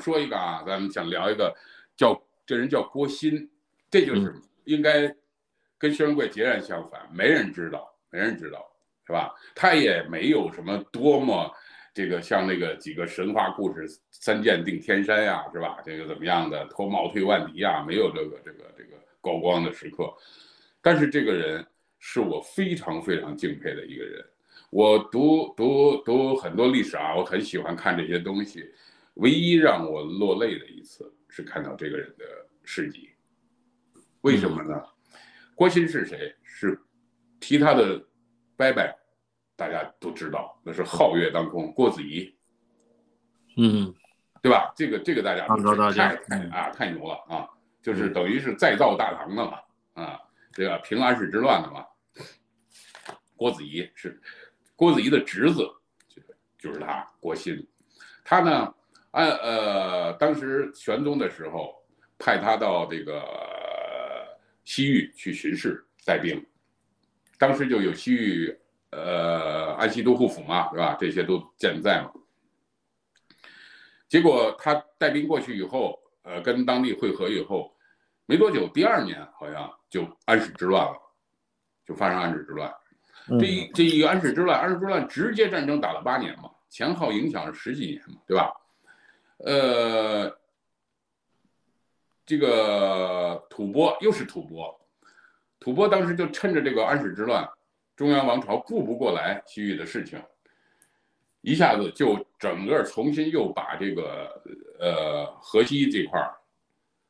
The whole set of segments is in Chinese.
说一个啊，咱们想聊一个叫这人叫郭鑫，这就是应该跟薛仁贵截然相反，没人知道，没人知道，是吧？他也没有什么多么这个像那个几个神话故事，三剑定天山呀，是吧？这个怎么样的脱帽退万敌呀，没有这个这个这个高光的时刻，但是这个人是我非常非常敬佩的一个人。我读读读很多历史啊，我很喜欢看这些东西。唯一让我落泪的一次是看到这个人的事迹。为什么呢？郭鑫是谁？是提他的伯伯，大家都知道，那是皓月当空郭子仪。嗯，对吧？这个这个大家都知道，太太啊太牛了啊！就是等于是再造大唐的嘛啊，这个平安史之乱的嘛。郭子仪是。郭子仪的侄子，就就是他郭鑫，他呢，按呃当时玄宗的时候，派他到这个西域去巡视带兵，当时就有西域呃安西都护府嘛，是吧？这些都健在嘛。结果他带兵过去以后，呃，跟当地会合以后，没多久，第二年好像就安史之乱了，就发生安史之乱。这一这一个安史之乱，安史之乱直接战争打了八年嘛，前后影响十几年嘛，对吧？呃，这个吐蕃又是吐蕃，吐蕃当时就趁着这个安史之乱，中央王朝顾不过来西域的事情，一下子就整个重新又把这个呃河西这块儿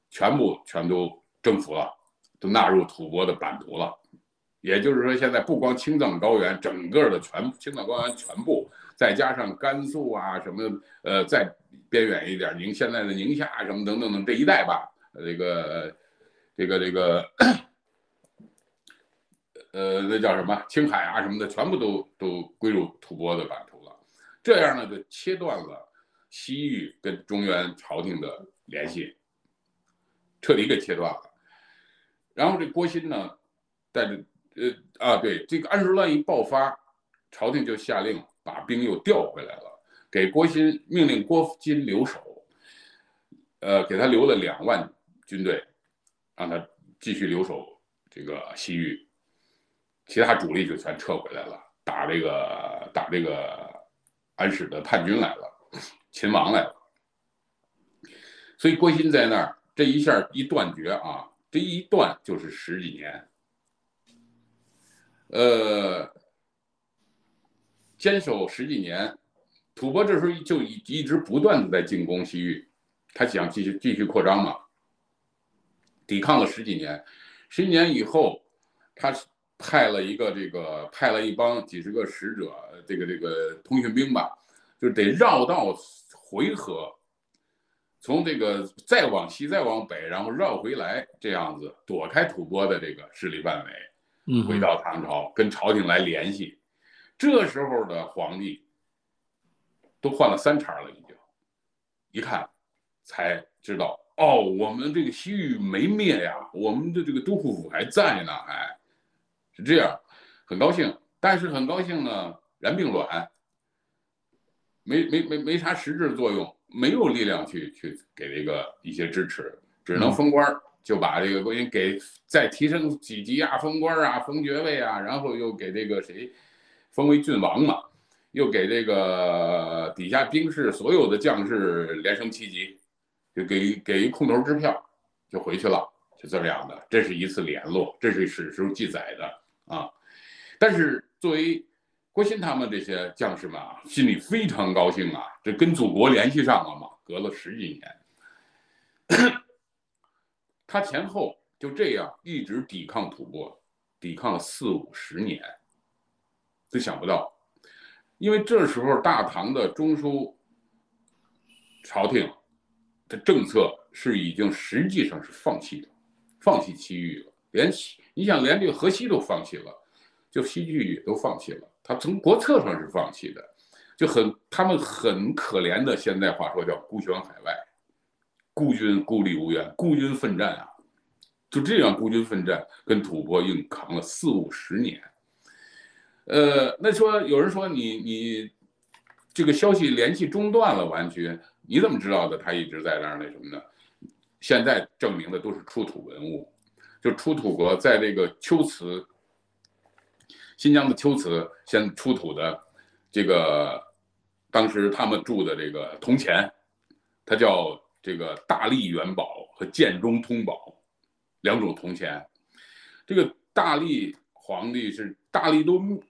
全部全都征服了，都纳入吐蕃的版图了。也就是说，现在不光青藏高原，整个的全青藏高原全部，再加上甘肃啊什么，呃，再边远一点，宁现在的宁夏什么等等等这一带吧，这个这个这个，呃，那叫什么青海啊什么的，全部都都归入吐蕃的版图了。这样呢，就切断了西域跟中原朝廷的联系，彻底给切断了。然后这郭鑫呢，带着。呃啊，对，这个安史之乱一爆发，朝廷就下令把兵又调回来了，给郭鑫命令郭鑫留守，呃，给他留了两万军队，让他继续留守这个西域，其他主力就全撤回来了，打这个打这个安史的叛军来了，秦王来了，所以郭鑫在那儿这一下一断绝啊，这一断就是十几年。呃，坚守十几年，吐蕃这时候就一一直不断的在进攻西域，他想继续继续扩张嘛，抵抗了十几年，十几年以后，他派了一个这个派了一帮几十个使者，这个这个通讯兵吧，就得绕道回纥，从这个再往西再往北，然后绕回来，这样子躲开吐蕃的这个势力范围。回到唐朝，跟朝廷来联系。这时候的皇帝都换了三茬了，已经一看才知道，哦，我们这个西域没灭呀，我们的这个都护府还在呢，哎，是这样，很高兴。但是很高兴呢，然并卵，没没没没啥实质作用，没有力量去去给这个一些支持，只能封官儿。就把这个国君给再提升几级啊，封官啊，封爵位啊，然后又给这个谁封为郡王嘛，又给这个底下兵士所有的将士连升七级，就给给一空头支票就回去了，就这样的。这是一次联络，这是史书记载的啊。但是作为郭鑫他们这些将士们啊，心里非常高兴啊，这跟祖国联系上了嘛，隔了十几年。他前后就这样一直抵抗吐蕃，抵抗了四五十年，都想不到，因为这时候大唐的中枢朝廷的政策是已经实际上是放弃的，放弃西域了，连你想连这个河西都放弃了，就西域也都放弃了，他从国策上是放弃的，就很他们很可怜的，现在话说叫孤悬海外。孤军孤立无援，孤军奋战啊！就这样孤军奋战，跟吐蕃硬扛了四五十年。呃，那说有人说你你这个消息联系中断了，完全你怎么知道的？他一直在那儿那什么呢？现在证明的都是出土文物，就出土过在这个秋瓷，新疆的秋瓷先出土的这个，当时他们住的这个铜钱，它叫这个大力元宝和建中通宝两种铜钱。这个大力皇帝是大力都，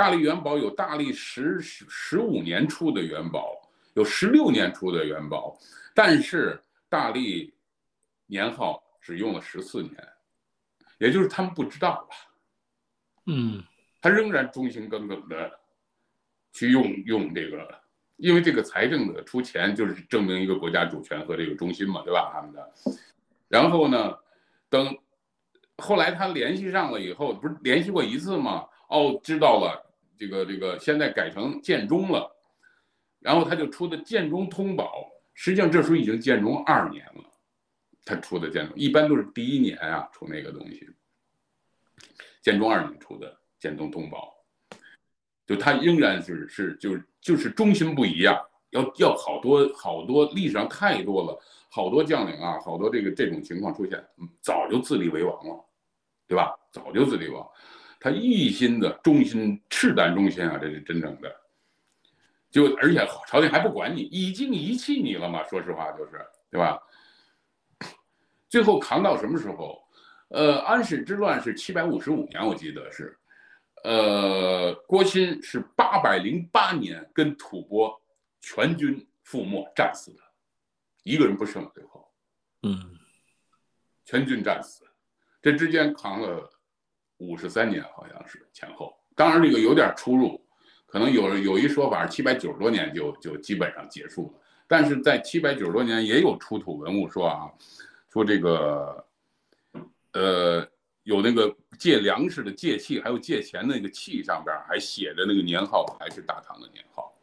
大力元宝有大力十十五年出的元宝，有十六年出的元宝，但是大力。年号只用了十四年，也就是他们不知道吧？嗯，他仍然忠心耿耿的去用用这个，因为这个财政的出钱就是证明一个国家主权和这个中心嘛，对吧？他们的，然后呢，等后来他联系上了以后，不是联系过一次吗？哦，知道了，这个这个现在改成建中了，然后他就出的建中通宝，实际上这时候已经建中二年了。他出的建中一般都是第一年啊出那个东西，建中二年出的建中通宝，就他仍然是是就就是中心不一样，要要好多好多历史上太多了，好多将领啊，好多这个这种情况出现，早就自立为王了，对吧？早就自立王，他一心的忠心赤胆忠心啊，这是真正的，就而且朝廷还不管你，已经遗弃你了嘛，说实话就是，对吧？最后扛到什么时候？呃，安史之乱是七百五十五年，我记得是，呃，郭昕是八百零八年跟吐蕃全军覆没战死的，一个人不剩。最后，嗯，全军战死，这之间扛了五十三年，好像是前后。当然这个有点出入，可能有有一说法七百九十多年就就基本上结束了，但是在七百九十多年也有出土文物说啊。说这个，呃，有那个借粮食的借器，还有借钱那个器上边还写着那个年号，还是大唐的年号，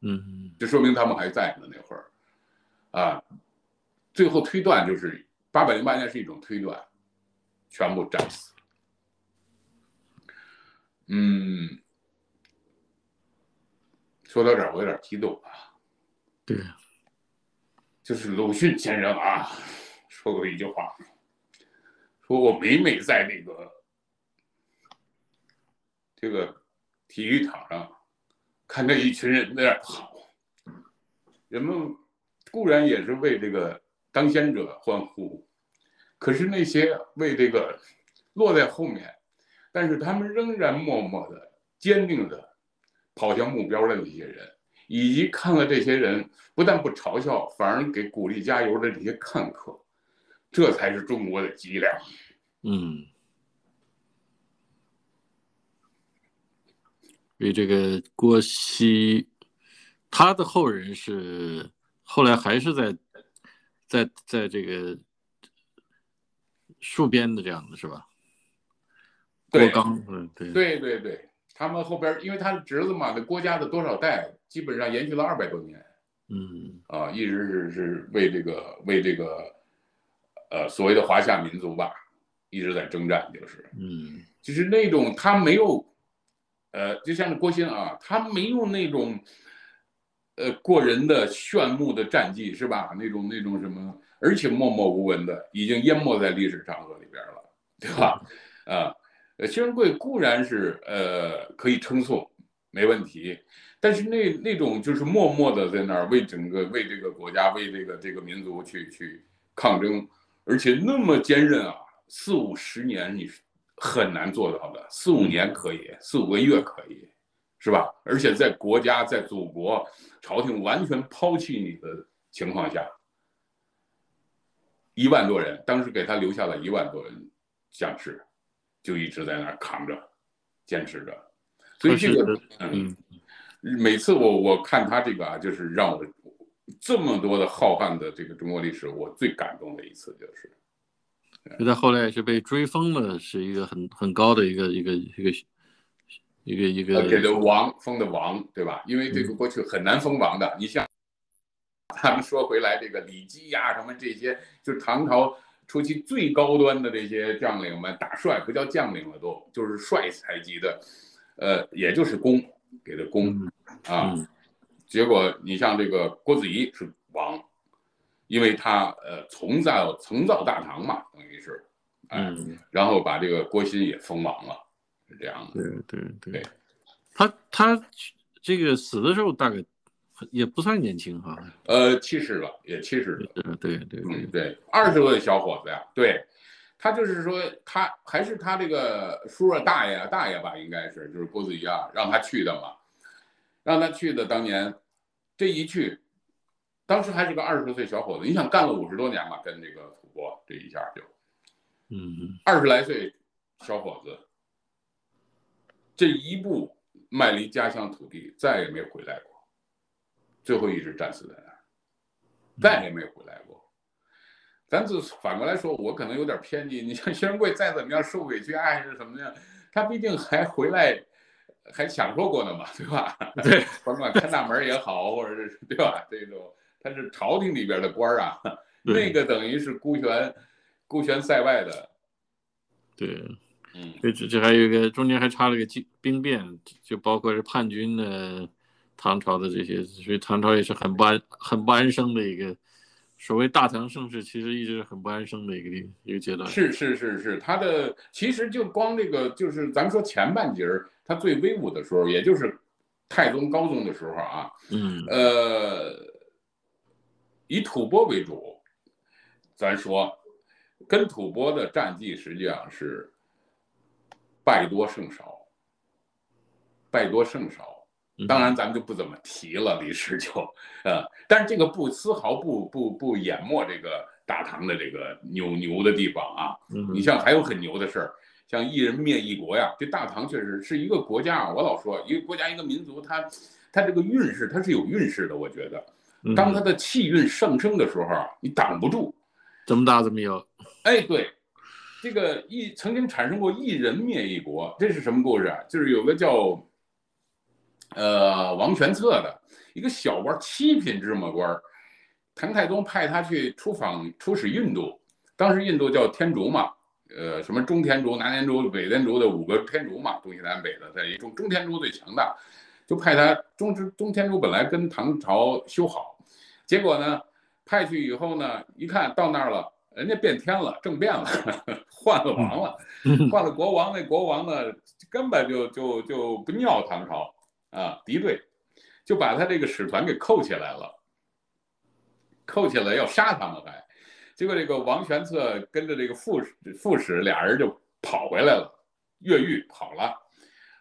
嗯，这说明他们还在呢那会儿，啊，最后推断就是八百零八年是一种推断，全部战死，嗯，说到这儿我有点激动啊，对，就是鲁迅先生啊。说过一句话，说我每每在那个这个体育场上看着一群人在那跑，人们固然也是为这个当先者欢呼，可是那些为这个落在后面，但是他们仍然默默的、坚定的跑向目标的那些人，以及看了这些人不但不嘲笑，反而给鼓励加油的这些看客。这才是中国的脊梁。嗯，所以这个郭熙，他的后人是后来还是在在在这个戍边的这样的是吧？郭刚，嗯，对，对对对，他们后边因为他是侄子嘛，那郭家的多少代基本上延续了二百多年。嗯，啊，一直是是为这个为这个。呃，所谓的华夏民族吧，一直在征战，就是，嗯，就是那种他没有，呃，就像郭鑫啊，他没有那种，呃，过人的炫目的战绩，是吧？那种那种什么，而且默默无闻的，已经淹没在历史长河里边了，对吧？啊，呃，薛仁贵固然是呃可以称颂，没问题，但是那那种就是默默的在那儿为整个为这个国家为这个这个民族去去抗争。而且那么坚韧啊，四五十年你是很难做到的，四五年可以，四五个月可以，是吧？而且在国家在祖国朝廷完全抛弃你的情况下，一万多人，当时给他留下了一万多人将士，就一直在那儿扛着，坚持着。所以这个，嗯，每次我我看他这个啊，就是让我。这么多的浩瀚的这个中国历史，我最感动的一次就是，就他后来是被追封了，是一个很很高的一个一个一个一个一个给的王封的王，对吧？因为这个过去很难封王的。你像 他们说回来，这个李基呀，什么这些，就是唐朝初期最高端的这些将领们，大帅不叫将领了，都就是帅才级的，呃，也就是公给的公啊。结果你像这个郭子仪是王，因为他呃从造从造大唐嘛，等于是，嗯，然后把这个郭昕也封王了，是这样的。对对对，他他这个死的时候大概也不算年轻哈，呃，七十了，也七十了。对对对对，二十多的小伙子呀，对。他就是说，他还是他这个叔叔、大爷啊、大爷吧，应该是就是郭子仪啊，让他去的嘛，让他去的。当年这一去，当时还是个二十多岁小伙子，你想干了五十多年嘛，跟这个吐蕃这一下就，嗯，二十来岁小伙子，这一步迈离家乡土地，再也没回来过，最后一直战死在那儿，再也没回来过。咱只反过来说，我可能有点偏激。你像薛仁贵再怎么样受委屈啊，还是什么样，他毕竟还回来，还享受过呢嘛，对吧？对，甭管看大门也好，或者是对吧？这种他是朝廷里边的官儿啊，那个等于是孤悬孤悬塞外的。对，嗯，这这还有一个中间还插了个兵兵变，就包括是叛军的唐朝的这些，所以唐朝也是很不安很不安生的一个。所谓大唐盛世，其实一直是很不安生的一个地一个阶段。是是是是，他的其实就光这个，就是咱们说前半截儿，他最威武的时候，也就是太宗高宗的时候啊。嗯。呃，以吐蕃为主，咱说，跟吐蕃的战绩实际上是败多胜少，败多胜少。当然，咱们就不怎么提了历史就，呃，但是这个不丝毫不不不淹没这个大唐的这个牛牛的地方啊。你像还有很牛的事儿，像一人灭一国呀，这大唐确实是一个国家啊。我老说，一个国家一个民族，它它这个运势它是有运势的。我觉得，当它的气运上升的时候，你挡不住，怎么打怎么有。哎，对，这个一曾经产生过一人灭一国，这是什么故事啊？就是有个叫。呃，王玄策的一个小官，七品芝麻官，唐太宗派他去出访出使印度，当时印度叫天竺嘛，呃，什么中天竺、南天竺、北天竺的五个天竺嘛，东西南北的，在一中中天竺最强大，就派他中之中天竺本来跟唐朝修好，结果呢，派去以后呢，一看到那儿了，人家变天了，政变了，换了王了，换了国王，那国王呢，根本就就就不尿唐朝。啊，敌对，就把他这个使团给扣起来了，扣起来要杀他们还，结果这个王玄策跟着这个副使副使俩人就跑回来了，越狱跑了，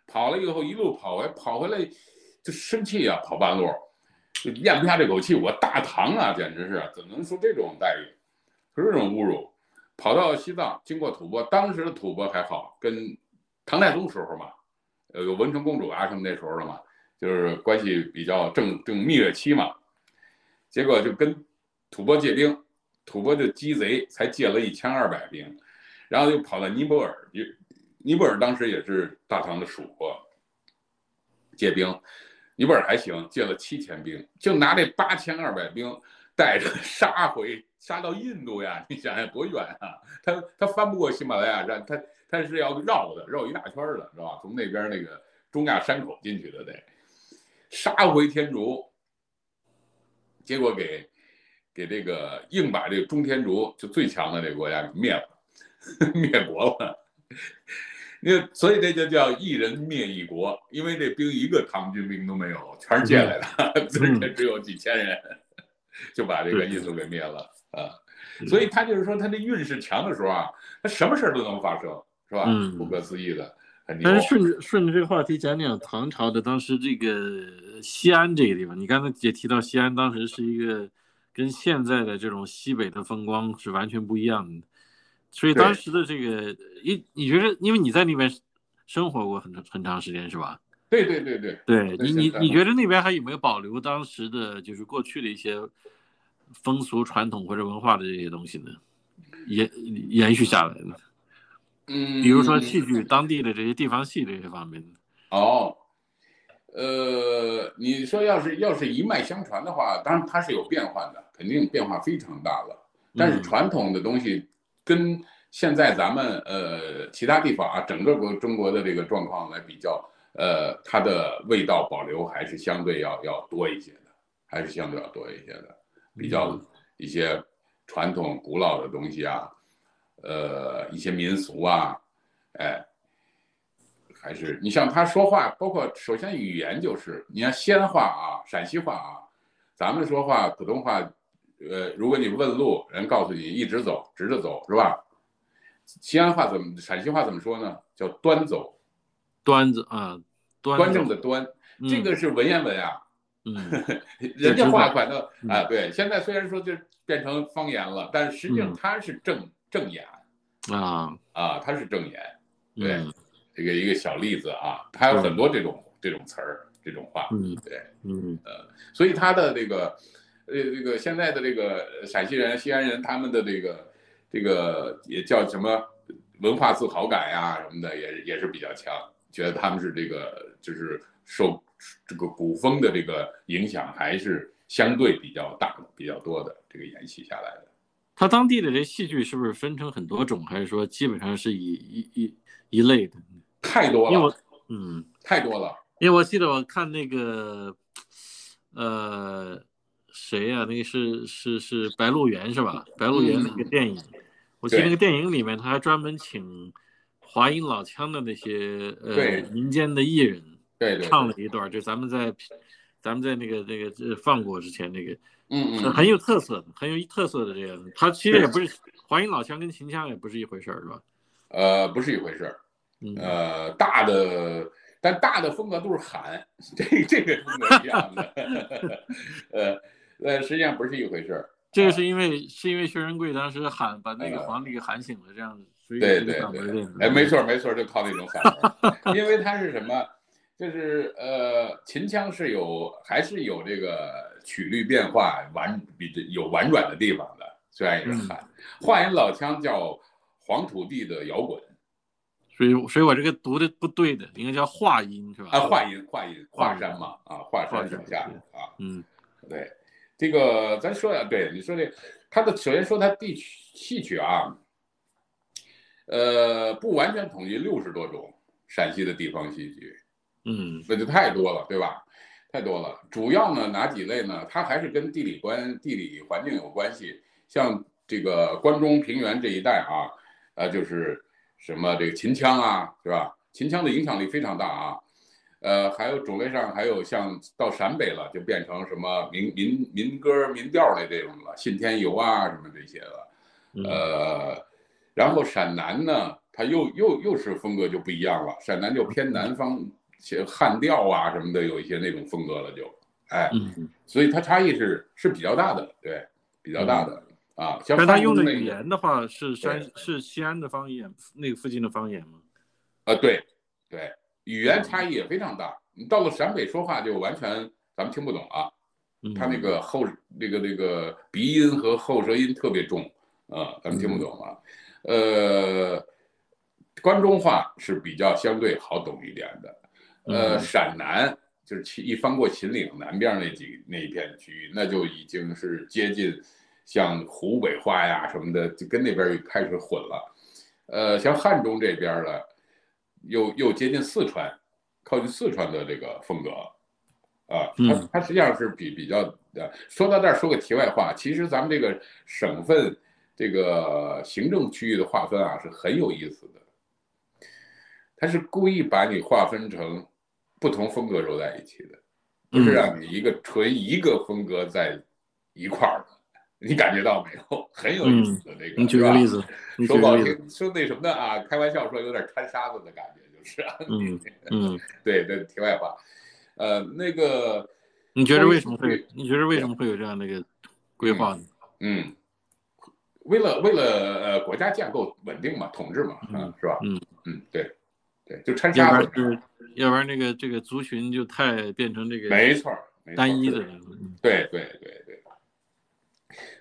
跑了以后一路跑回跑回来就生气啊，跑半路就咽不下这口气，我大唐啊，简直是怎么能受这种待遇，是这种侮辱，跑到西藏经过吐蕃，当时的吐蕃还好，跟唐太宗时候嘛。呃，有文成公主啊什么那时候的嘛，就是关系比较正正蜜月期嘛，结果就跟吐蕃借兵，吐蕃就鸡贼，才借了一千二百兵，然后就跑到尼泊尔，尼泊尔当时也是大唐的属国，借兵，尼泊尔还行，借了七千兵，就拿这八千二百兵带着 杀回，杀到印度呀，你想想多远啊，他他翻不过喜马拉雅山，他。他是要绕的，绕一大圈的，是吧？从那边那个中亚山口进去的，得杀回天竺，结果给给这个硬把这个中天竺就最强的这个国家给灭了，灭国了。那所以这就叫一人灭一国，因为这兵一个唐军兵都没有，全是借来的，而且只有几千人，就把这个印度给灭了啊。所以他就是说，他这运势强的时候啊，他什么事儿都能发生。是吧？嗯，不可思议的，但是顺着顺着这个话题讲讲唐朝的当时这个西安这个地方，你刚才也提到西安当时是一个跟现在的这种西北的风光是完全不一样的，所以当时的这个你你觉得，因为你在那边生活过很很长时间是吧？对对对对，对你你你觉得那边还有没有保留当时的就是过去的一些风俗传统或者文化的这些东西呢？延延续下来的？嗯，比如说戏剧当地的这些地方戏这些方面的哦，呃，你说要是要是一脉相传的话，当然它是有变换的，肯定变化非常大了。但是传统的东西跟现在咱们呃其他地方啊，整个国中国的这个状况来比较，呃，它的味道保留还是相对要要多一些的。还是相对要多一些的，比较一些传统古老的东西啊，呃，一些民俗啊，哎，还是你像他说话，包括首先语言就是，你看西安话啊，陕西话啊，咱们说话普通话，呃，如果你问路，人告诉你一直走，直着走，是吧？西安话怎么，陕西话怎么说呢？叫端走，端子啊，端正的端，这个是文言文啊。嗯，人家话管的啊，对，现在虽然说就变成方言了，但是实际上它是正正言啊啊，他是正言。对，这个一个小例子啊，他有很多这种这种词儿，这种话。嗯，对，嗯呃，所以他的这个呃这个现在的这个陕西人、西安人，他们的这个这个也叫什么文化自豪感呀什么的，也也是比较强，觉得他们是这个就是受。这个古风的这个影响还是相对比较大的、比较多的，这个延续下来的。他当地的这戏剧是不是分成很多种，还是说基本上是一一一一类的？太多了，因为嗯，太多了。因为我记得我看那个，呃，谁呀？那个是是是《白鹿原》是吧？《白鹿原》那个电影，我记得那个电影里面他还专门请华阴老腔的那些呃民间的艺人。对，唱了一段，就咱们在，咱们在那个那个放过之前那个，嗯嗯，很有特色的，很有特色的这样的。他其实也不是华阴老腔跟秦腔也不是一回事儿，是吧？呃，不是一回事儿，呃，大的，但大的风格都是喊，这这个风格一样的，呃呃，实际上不是一回事儿。这个是因为是因为薛仁贵当时喊把那个皇帝给喊醒了，这样子。对对对，哎，没错没错，就靠那种喊，因为他是什么？就是呃，秦腔是有还是有这个曲率变化婉比有婉转的地方的，虽然也是喊。华阴老腔叫黄土地的摇滚，所以所以我这个读的不对的，应该叫华阴是吧？啊，华阴华阴华山嘛，啊，华山脚下啊，嗯，对，这个咱说呀，对你说这，他的首先说他地曲戏曲啊，呃，不完全统计六十多种陕西的地方戏曲。嗯，那就太多了，对吧？太多了。主要呢，哪几类呢？它还是跟地理关、地理环境有关系。像这个关中平原这一带啊，呃，就是什么这个秦腔啊，是吧？秦腔的影响力非常大啊。呃，还有种类上还有像到陕北了，就变成什么民民民歌、民调的这种了，信天游啊什么这些了。呃，然后陕南呢，它又又又是风格就不一样了，陕南就偏南方。些汉调啊什么的，有一些那种风格了，就，哎，所以它差异是是比较大的，对，比较大的啊。像他用的语言的话，是山是西安的方言，那个附近的方言吗？啊，对，对，语言差异也非常大。你到了陕北说话就完全咱们听不懂啊，他那个后那个那个鼻音和后舌音特别重啊，咱们听不懂啊。呃，关中话是比较相对好懂一点的。呃，陕南就是秦一翻过秦岭南边那几那一片区域，那就已经是接近像湖北话呀什么的，就跟那边开始混了。呃，像汉中这边的，又又接近四川，靠近四川的这个风格啊，它它实际上是比比较的。说到这儿，说个题外话，其实咱们这个省份这个行政区域的划分啊，是很有意思的，它是故意把你划分成。不同风格揉在一起的，不是让你一个纯一个风格在一块儿的，你感觉到没有？很有意思的这个，你举个例子，说不好听，说那什么的啊，开玩笑说有点掺沙子的感觉，就是。嗯嗯，对 对，题外话，呃，那个，你觉得为什么会？你觉得为什么会有这样的一个规划呢？嗯，为了为了呃国家架构稳定嘛，统治嘛，嗯，是吧？嗯嗯，对。对，就掺沙子，要不然这个这个族群就太变成这个没错，单一的。对对对对。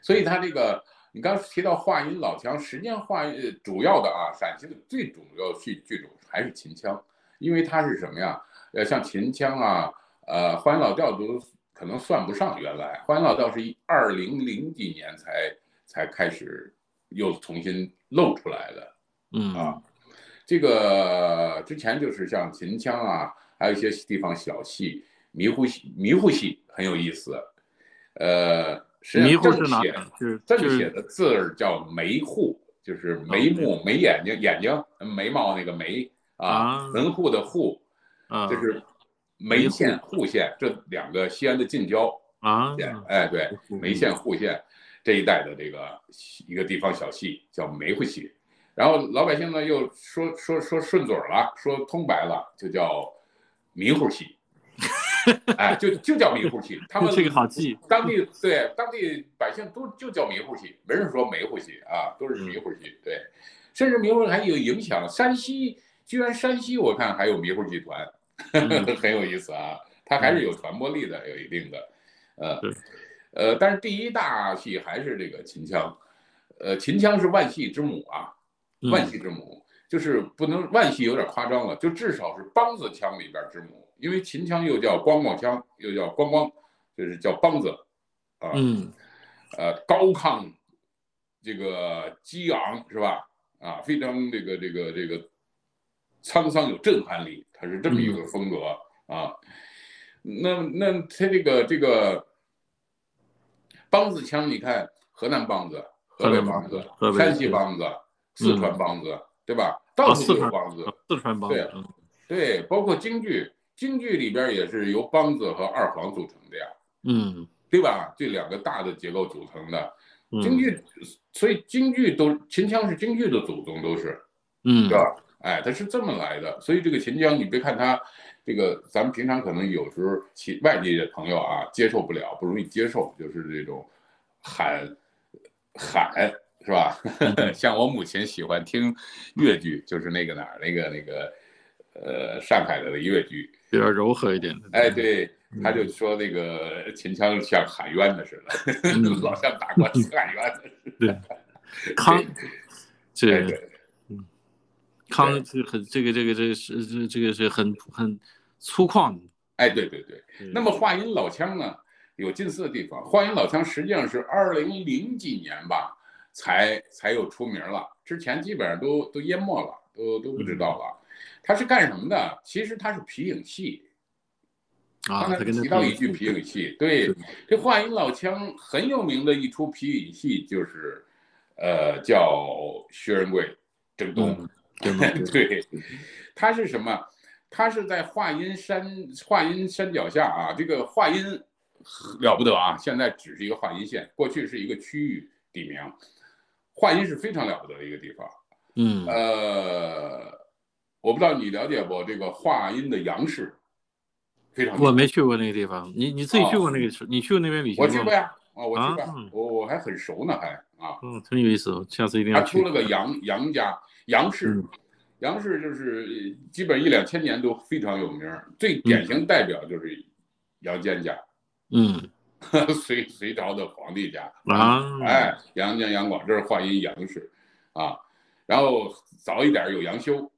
所以他这个，你刚提到华阴老腔，实际上话音主要的啊，陕西的最主要剧剧种还是秦腔，因为它是什么呀？呃，像秦腔啊，呃，华阴老调都可能算不上。原来华阴老调是一二零零几年才才开始又重新露出来的。嗯啊。这个之前就是像秦腔啊，还有一些地方小戏、迷糊戏、迷糊戏很有意思。呃，实际迷上正糊是哪写就是就是正写的字儿叫眉户，就是眉目、眉眼睛、眼睛、眉毛那个眉啊啊，门户的户，啊，就是眉县、户县这两个西安的近郊啊，县，哎，对，眉县、户县这一带的这个一个地方小戏叫梅户戏，然后老百姓呢又说说说顺嘴儿了，说通白了，就叫迷糊戏，哎，就就叫迷糊戏，他们这个好记，当地对当地百姓都就叫迷糊戏，没人说梅糊戏啊，都是迷糊戏。对，甚至迷糊还有影响。山西居然山西我看还有迷糊剧团，嗯很有意思啊。它还是有传播力的，有一定的，呃呃，但是第一大戏还是这个秦腔，呃，秦腔是万戏之母啊，嗯万戏之母。就是不能万戏有点夸张了，就至少是梆子腔里边之母，因为秦腔又叫咣咣腔，又叫咣咣，就是叫梆子，啊，嗯呃，高亢，这个激昂是吧？啊，非常这个这个这个沧桑有震撼力，它是这么一个风格啊。那那它这个这个梆子腔，你看河南梆子、河北梆子山西梆子、四川梆子，对吧？到处都有梆子。四川梆对子，对对，包括京剧，京剧里边也是由梆子和二黄组成的呀，嗯对吧？这两个大的结构组成的嗯，京剧，所以京剧都秦腔是京剧的祖宗，都是嗯对吧？哎，它是这么来的。所以这个秦腔，你别看它这个，咱们平常可能有时候其外地的朋友啊接受不了，不容易接受，就是这种喊喊是吧？像我母亲喜欢听越剧，就是那个哪儿那个那个呃上海的越剧，比较柔和一点的，哎，对，他就说那个秦腔像喊冤的似的，嗯。老像打官司喊冤的似的。康，哎这嗯，康这很这个这个这个是这这个是很很粗犷的，哎，对对对。那么话音老腔呢，有近似的地方。话音老腔实际上是二零零几年吧，才才有出名了，之前基本上都都淹没了，都都不知道了。他是干什么的？其实他是皮影戏。啊，刚才他提到一句皮影戏，对，这话音老腔很有名的一出皮影戏就是，呃，叫《薛仁贵整东》嗯 对吗？对，它是什么？他是在华阴山华阴山脚下啊，这个华阴了不得啊！现在只是一个华阴县，过去是一个区域地名。华阴是非常了不得的一个地方。嗯呃，我不知道你了解不？这个华阴的杨氏非常。我没去过那个地方，你你自己去过那个时，你去过那边旅行吗我去过？呀，啊，我去过啊，我我还很熟呢，还啊。嗯，很有意思，下次一定要出。了个杨杨家杨氏嗯，杨氏就是基本一两千年都非常有名，最典型代表就是杨坚家，嗯 隋隋朝的皇帝家。啊，哎，杨家杨广，这是华阴杨氏啊。然后早一点有杨修，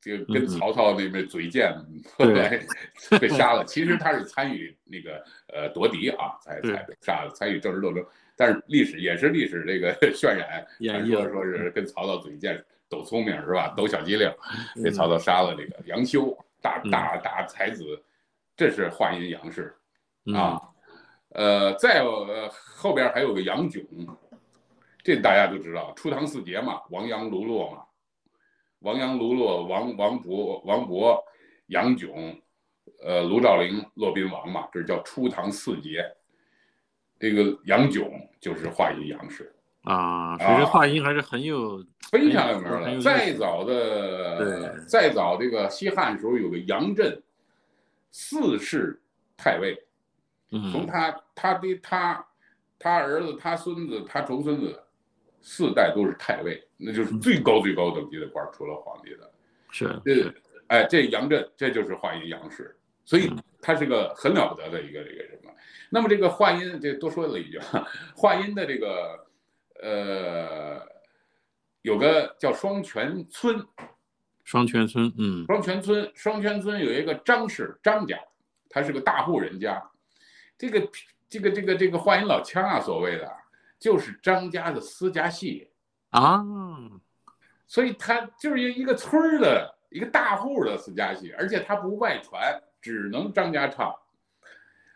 就跟嗯曹操那边嘴贱，后来 被杀了。其实他是参与那个呃夺嫡啊，才才被杀了，参与政治斗争。但是历史也是历史这个渲染，传说演绎说是跟曹操嘴贱，抖聪明是吧？抖小机灵，被嗯曹操杀了。这个杨修，大嗯大大才子，这是华阴杨氏。嗯啊，呃，再有呃后边还有个杨炯，这大家都知道，初唐四杰嘛，王杨卢骆嘛，王杨卢骆，王王勃王勃，杨炯，呃，卢照邻、骆宾王嘛，这叫初唐四杰。这个杨炯就是华阴杨氏，啊，其实华阴还是很有非常有名了。很有意思再早的，对再早这个西汉时候有个杨震，四世太尉，从嗯他他的他他儿子他孙子他重孙子四代都是太尉，那就是最高最高等级的官儿，除了皇帝的。是这哎，这杨震这就是华阴杨氏，所以嗯他是个很了不得的一个这个什么。那么这个华阴，这多说了一句啊，华阴的这个呃有个叫双泉村，双泉村，嗯双泉村，双泉村有一个张氏，张家，他是个大户人家。这个这个这个这个话音老腔啊，所谓的就是张家的私家戏，啊，所以他就是一个村儿的一个大户的私家戏，而且他不外传，只能张家唱。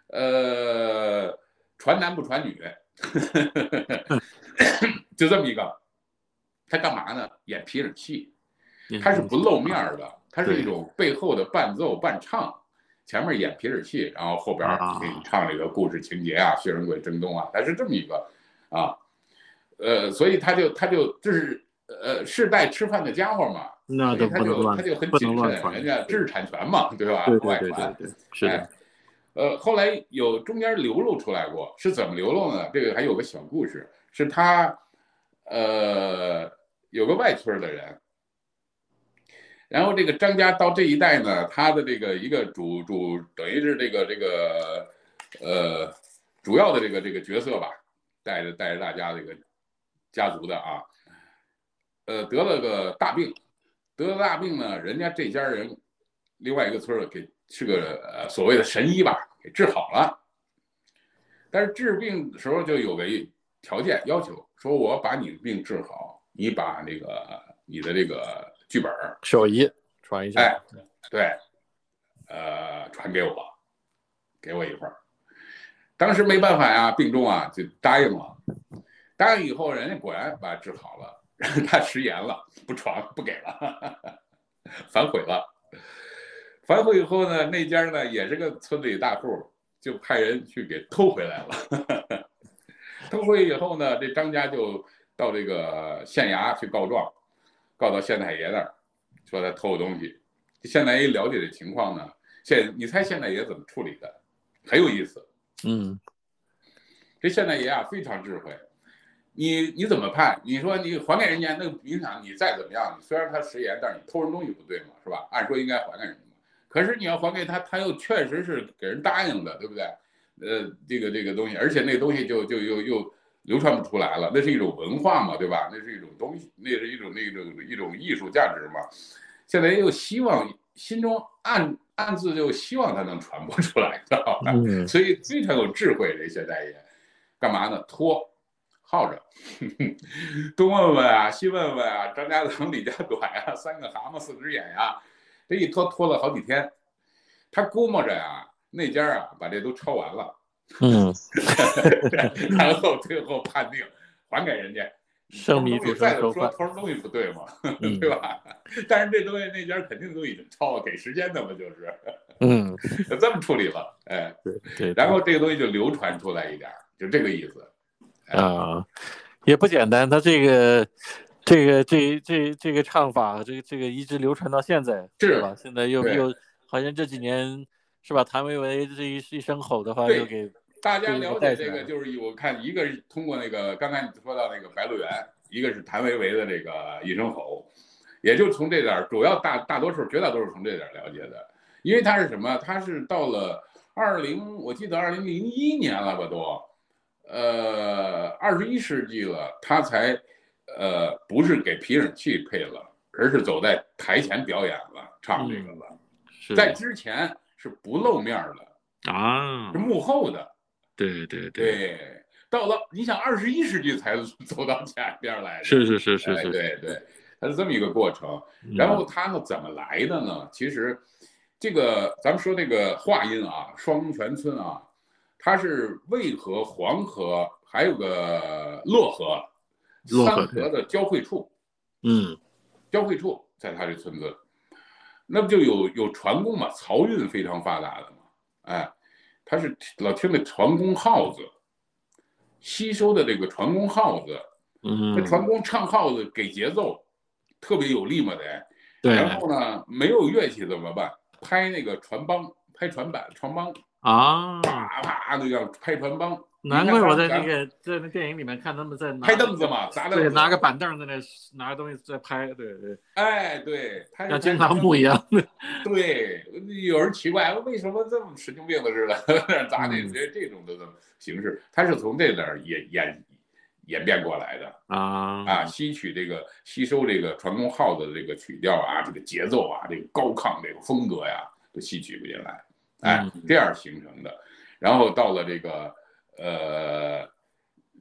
呃，传男不传女，就这么一个。他干嘛呢？演皮影戏，他是不露面的，他是一种背后的伴奏伴唱，前面演皮影戏，然后后边给你唱这个故事情节啊，薛仁贵征东啊，他是这么一个啊，呃，所以他就他就这是呃世代吃饭的家伙嘛，那他就他就很谨慎，人家知识产权嘛，对吧？对对对是的。呃，后来有中间流露出来过，是怎么流露呢？这个还有个小故事，是他，呃，有个外村的人，然后这个张家到这一代呢，他的这个一个主主等于是这个这个，呃，主要的这个这个角色吧，带着带着大家这个家族的啊，呃，得了个大病，得了大病呢，人家这家人另外一个村儿给。是个呃所谓的神医吧，给治好了。但是治病的时候就有个条件要求，说我把你的病治好，你把那个你的这个剧本手艺传一下。哎，对，呃，传给我，给我一份儿。当时没办法呀，病重啊，就答应了。答应以后，人家果然把他治好了，他食言了，不传，不给了，反悔了。反悔以后呢，那家呢也是个村里大户，就派人去给偷回来了。偷回以后呢，这张家就到这个县衙去告状，告到县太爷那儿，说他偷东西。县太爷了解这情况呢，县你猜县太爷怎么处理的？很有意思。嗯，这县太爷啊非常智慧。你你怎么判？你说你还给人家，那影响你再怎么样，虽然他食言，但是你偷人东西不对嘛，是吧？按说应该还给人家。可是你要还给他，他又确实是给人答应的，对不对？呃，这个这个东西，而且那东西就就又又流传不出来了，那是一种文化嘛，对吧？那是一种东西，那是一种那种一种艺术价值嘛。现在又希望心中暗暗自就希望它能传播出来，知道吧？所以非常有智慧这些代言，干嘛呢？拖，耗着，东问问啊，西问问啊，张家长李家短啊，三个蛤蟆四只眼呀。这一拖拖了好几天，他估摸着呀，那家啊把这都抄完了，嗯，然后最后判定还给人家。生米煮成熟饭，偷东西不对吗？对吧？但是这东西那家肯定都已经超了，给时间的嘛，就是，嗯，就这么处理了，哎，对对。然后这个东西就流传出来一点，就这个意思。啊，也不简单，他这个。这个这这这个唱法，这个这个一直流传到现在，是吧？现在又又好像这几年是吧？谭维维这一一声吼的话，就给大家了解这个，就是我看一个是通过那个刚才你说到那个《白鹿原》，一个是谭维维的这个一声吼，也就从这点主要大大多数绝大多数从这点了解的，因为他是什么？他是到了二零，我记得二零零一年了吧都，呃，二十一世纪了，他才。呃，不是给皮影戏配了，而是走在台前表演了，唱这个了。在之前是不露面的啊，是幕后的。对对对，到了你想二十一世纪才 走到前边来的。是是是是是，对对，它是这么一个过程。然后它呢怎么来的呢？其实这个咱们说那个话音啊，双泉村啊，它是渭河、黄河，还有个洛河。三河的交汇处，嗯，交汇处在它这村子，那不就有有船工嘛？漕运非常发达的嘛，哎，他是老听那船工号子，吸收的这个船工号子，嗯，这船工唱号子给节奏，特别有力嘛得，对，然后呢没有乐器怎么办？拍那个船帮，拍船板，船帮啊，啪啪那叫拍船帮。难怪我在那个在那电影里面看他们在拍凳子嘛，砸对，拿个板凳在那拿个东西在拍，对对。哎，对，像金堂木一样。对，有人奇怪为什么这么神经病的似的砸那这这种的形式，他是从这点演演演变过来的啊啊，吸取这个吸收这个传功号子的这个曲调啊，这个节奏啊，这个高亢这个风格呀，都吸取不进来，哎，这样形成的，然后到了这个。呃，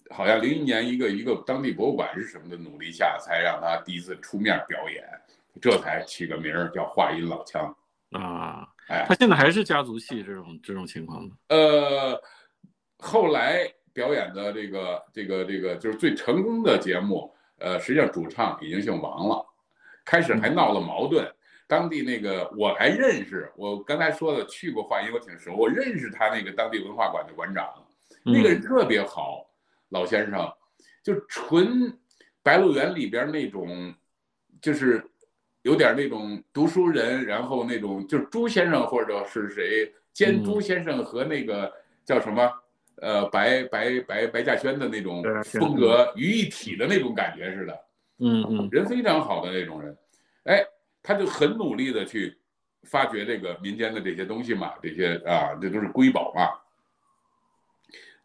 好像零一年一个一个当地博物馆是什么的努力下，才让他第一次出面表演，这才起个名儿叫华阴老腔啊。哎，他现在还是家族戏这种这种情况吗？呃，后来表演的这个这个这个就是最成功的节目，呃，实际上主唱已经姓王了，开始还闹了矛盾。当地那个我还认识，我刚才说的去过华阴，我挺熟，我认识他那个当地文化馆的馆长，那个人特别好，老先生，就纯白鹿原里边那种，就是有点那种读书人，然后那种就是朱先生或者是谁兼朱先生和那个叫什么呃白白白白嘉轩的那种风格于一体的那种感觉似的，嗯嗯，人非常好的那种人，哎。他就很努力的去发掘这个民间的这些东西嘛，这些啊，这都是瑰宝嘛，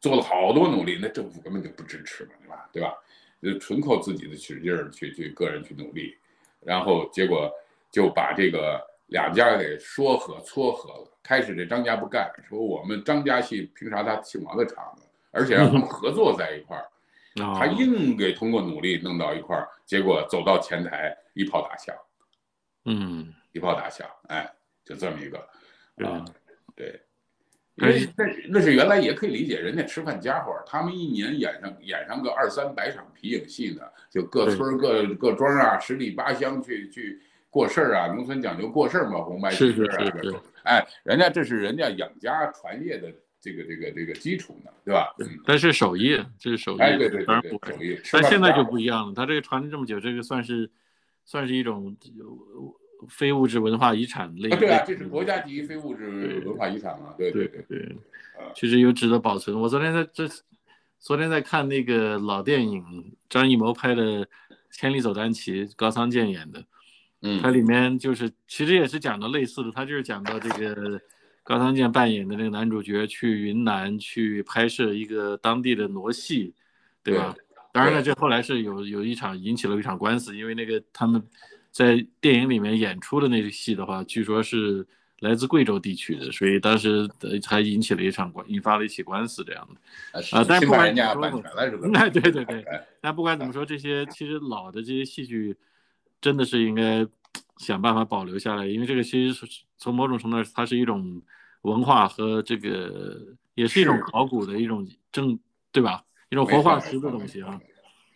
做了好多努力，那政府根本就不支持嘛，对吧？对吧？就纯靠自己的使劲儿去去个人去努力，然后结果就把这个两家给说和撮合了。开始这张家不干，说我们张家戏凭啥他姓王的厂子，而且让他们合作在一块儿，他硬给通过努力弄到一块儿，结果走到前台一炮打响。嗯，一炮打响，哎，就这么一个，啊，对，因为那那是原来也可以理解，人家吃饭家伙，他们一年演上演上个二三百场皮影戏呢，就各村各各庄啊，十里八乡去去过事儿啊，农村讲究过事儿嘛，红白喜事啊，哎，人家这是人家养家传业的这个这个这个基础呢，对吧？嗯，但是手艺，这是手艺，哎，对对对对，手艺，但现在就不一样了，他这个传了这么久，这个算是算是一种。非物质文化遗产类，对啊，这是国家级非物质文化遗产嘛？对对对对，其实有值得保存。我昨天在这，昨天在看那个老电影，张艺谋拍的《千里走单骑》，高仓健演的，嗯，它里面就是其实也是讲的类似的，他就是讲到这个高仓健扮演的那个男主角去云南去拍摄一个当地的傩戏，对吧？当然了，这后来是有有一场引起了一场官司，因为那个他们。在电影里面演出的那个戏的话，据说是来自贵州地区的，所以当时还引起了一场官，引发了一起官司这样的。啊，但不管怎么说，哎，对对对，但不管怎么说，这些其实老的这些戏剧，真的是应该想办法保留下来，因为这个其实是从某种程度上，它是一种文化和这个，也是一种考古的一种证，对吧？一种活化石的东西啊。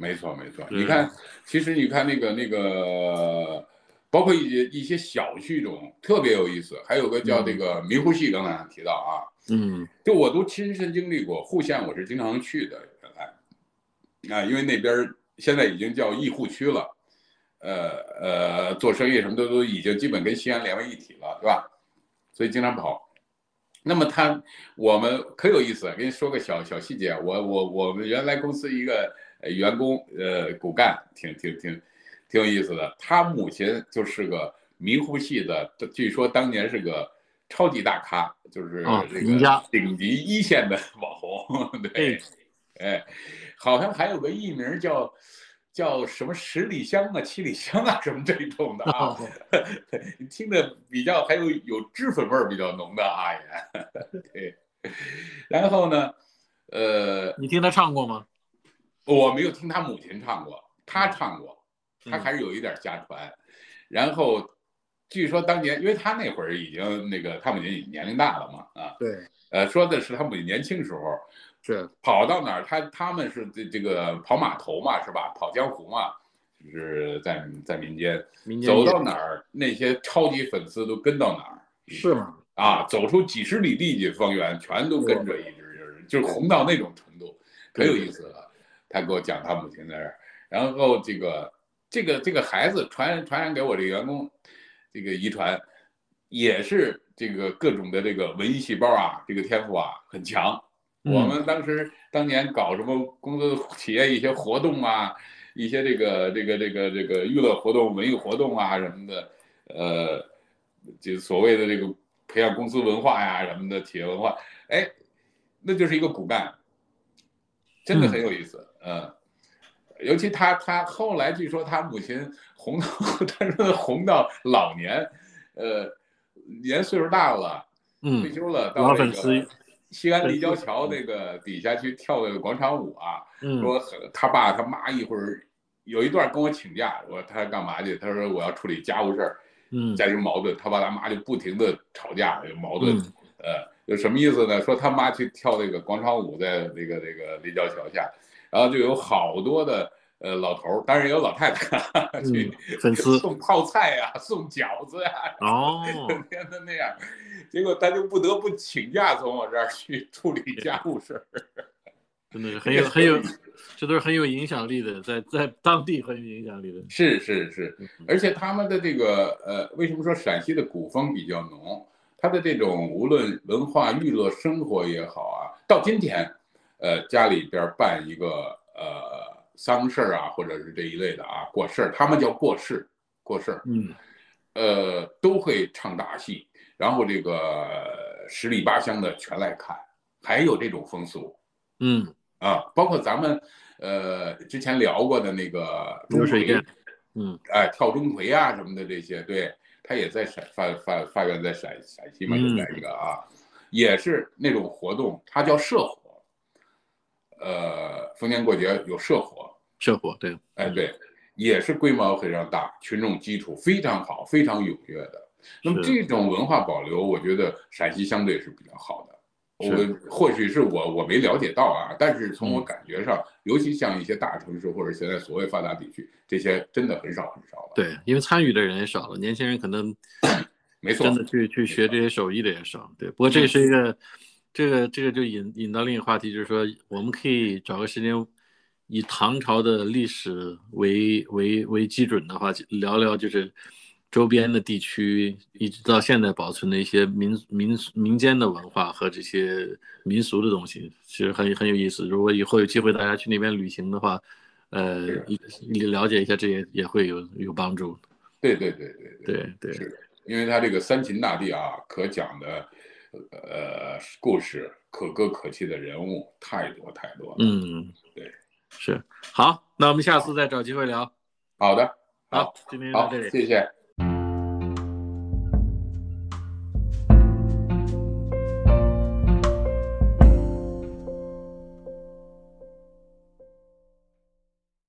没错，没错。你看，其实你看那个那个，包括一些一些小剧种，特别有意思。还有个叫这个迷糊戏，刚才提到啊，嗯，就我都亲身经历过。户县我是经常去的，原来啊，因为那边现在已经叫易户区了，呃呃，做生意什么的都已经基本跟西安连为一体了，对吧？所以经常跑。那么他我们可有意思，跟你说个小小细节。我我我们原来公司一个。员工呃骨干挺挺挺挺有意思的，他母亲就是个迷糊系的，据说当年是个超级大咖，就是这个顶级一线的网红。对，哎，好像还有个艺名叫叫什么十里香啊、七里香啊什么这种的啊，听着比较还有有脂粉味儿比较浓的啊也。对，然后呢，呃，你听他唱过吗？我没有听他母亲唱过，他唱过，他还是有一点家传。然后，据说当年，因为他那会儿已经那个他母亲年龄大了嘛，啊，对，呃，说的是他母亲年轻时候是。跑到哪儿，他他们是这这个跑码头嘛，是吧？跑江湖嘛，就是在在民间，走到哪儿，那些超级粉丝都跟到哪儿，是吗？啊，走出几十里地去方圆，全都跟着一支人，就是红到那种程度，可有意思了。他给我讲他母亲在这儿，然后这个这个这个孩子传传染给我这个员工，这个遗传也是这个各种的这个文艺细胞啊，这个天赋啊很强。我们当时当年搞什么公司企业一些活动啊，一些这个这个这个这个娱乐活动、文艺活动啊什么的，呃，就所谓的这个培养公司文化呀什么的企业文化，哎，那就是一个骨干。真的很有意思，嗯，尤其他他后来据说他母亲红到，他说红到老年，呃，年岁数大了，嗯，退休了，到那个西安立交桥那个底下去跳那个广场舞啊，说他爸他妈一会儿有一段跟我请假，我说他干嘛去？他说我要处理家务事儿，嗯，家庭矛盾，他爸他妈就不停的吵架有矛盾，呃，有什么意思呢？说他妈去跳那个广场舞，在那个那个立交桥下，然后就有好多的呃老头儿，当然也有老太太 去粉丝 送泡菜呀、送饺子呀，哦，整 天的那样，结果他就不得不请假从我这儿去处理家务事儿。真的是很有很有，这都是很有影响力的，在在当地很有影响力的。是是是，而且他们的这个呃，为什么说陕西的古风比较浓？他的这种无论文化娱乐生活也好啊，到今天，呃，家里边办一个呃丧事儿啊，或者是这一类的啊，过事儿，他们叫过世，过事儿，嗯，呃，都会唱大戏，然后这个十里八乡的全来看，还有这种风俗嗯，啊，包括咱们呃之前聊过的那个钟馗流水，嗯哎，跳钟馗啊什么的这些，对他也在陕发发发源在陕陕西嘛，有嗯在一个啊，也是那种活动，它叫社火，呃，逢年过节有社火，社火对，哎对，也是规模非常大，群众基础非常好，非常踊跃的。那么这种文化保留，我觉得陕西相对是比较好的。我是或许是我我没了解到啊，但是从我嗯感觉上，尤其像一些大城市或者现在所谓发达地区，这些真的很少很少了。，对，因为参与的人也少了，年轻人可能 没错真，的去去学这些手艺的也少。对，不过这是一个，这个这个就引引到另一个话题，就是说我们可以找个时间，以唐朝的历史为为为基准的话，聊聊就是周边的地区一直到现在保存的一些民民民间的文化和这些民俗的东西，其实很很有意思。如果以后有机会大家去那边旅行的话，呃，你了解一下这些也会有有帮助。对对对对对对。是因为它这个三秦大地啊，可讲的呃故事、可歌可泣的人物太多太多了。，嗯，对，是好，那我们下次再找机会聊。好的，好，今天就到好这里，。谢谢。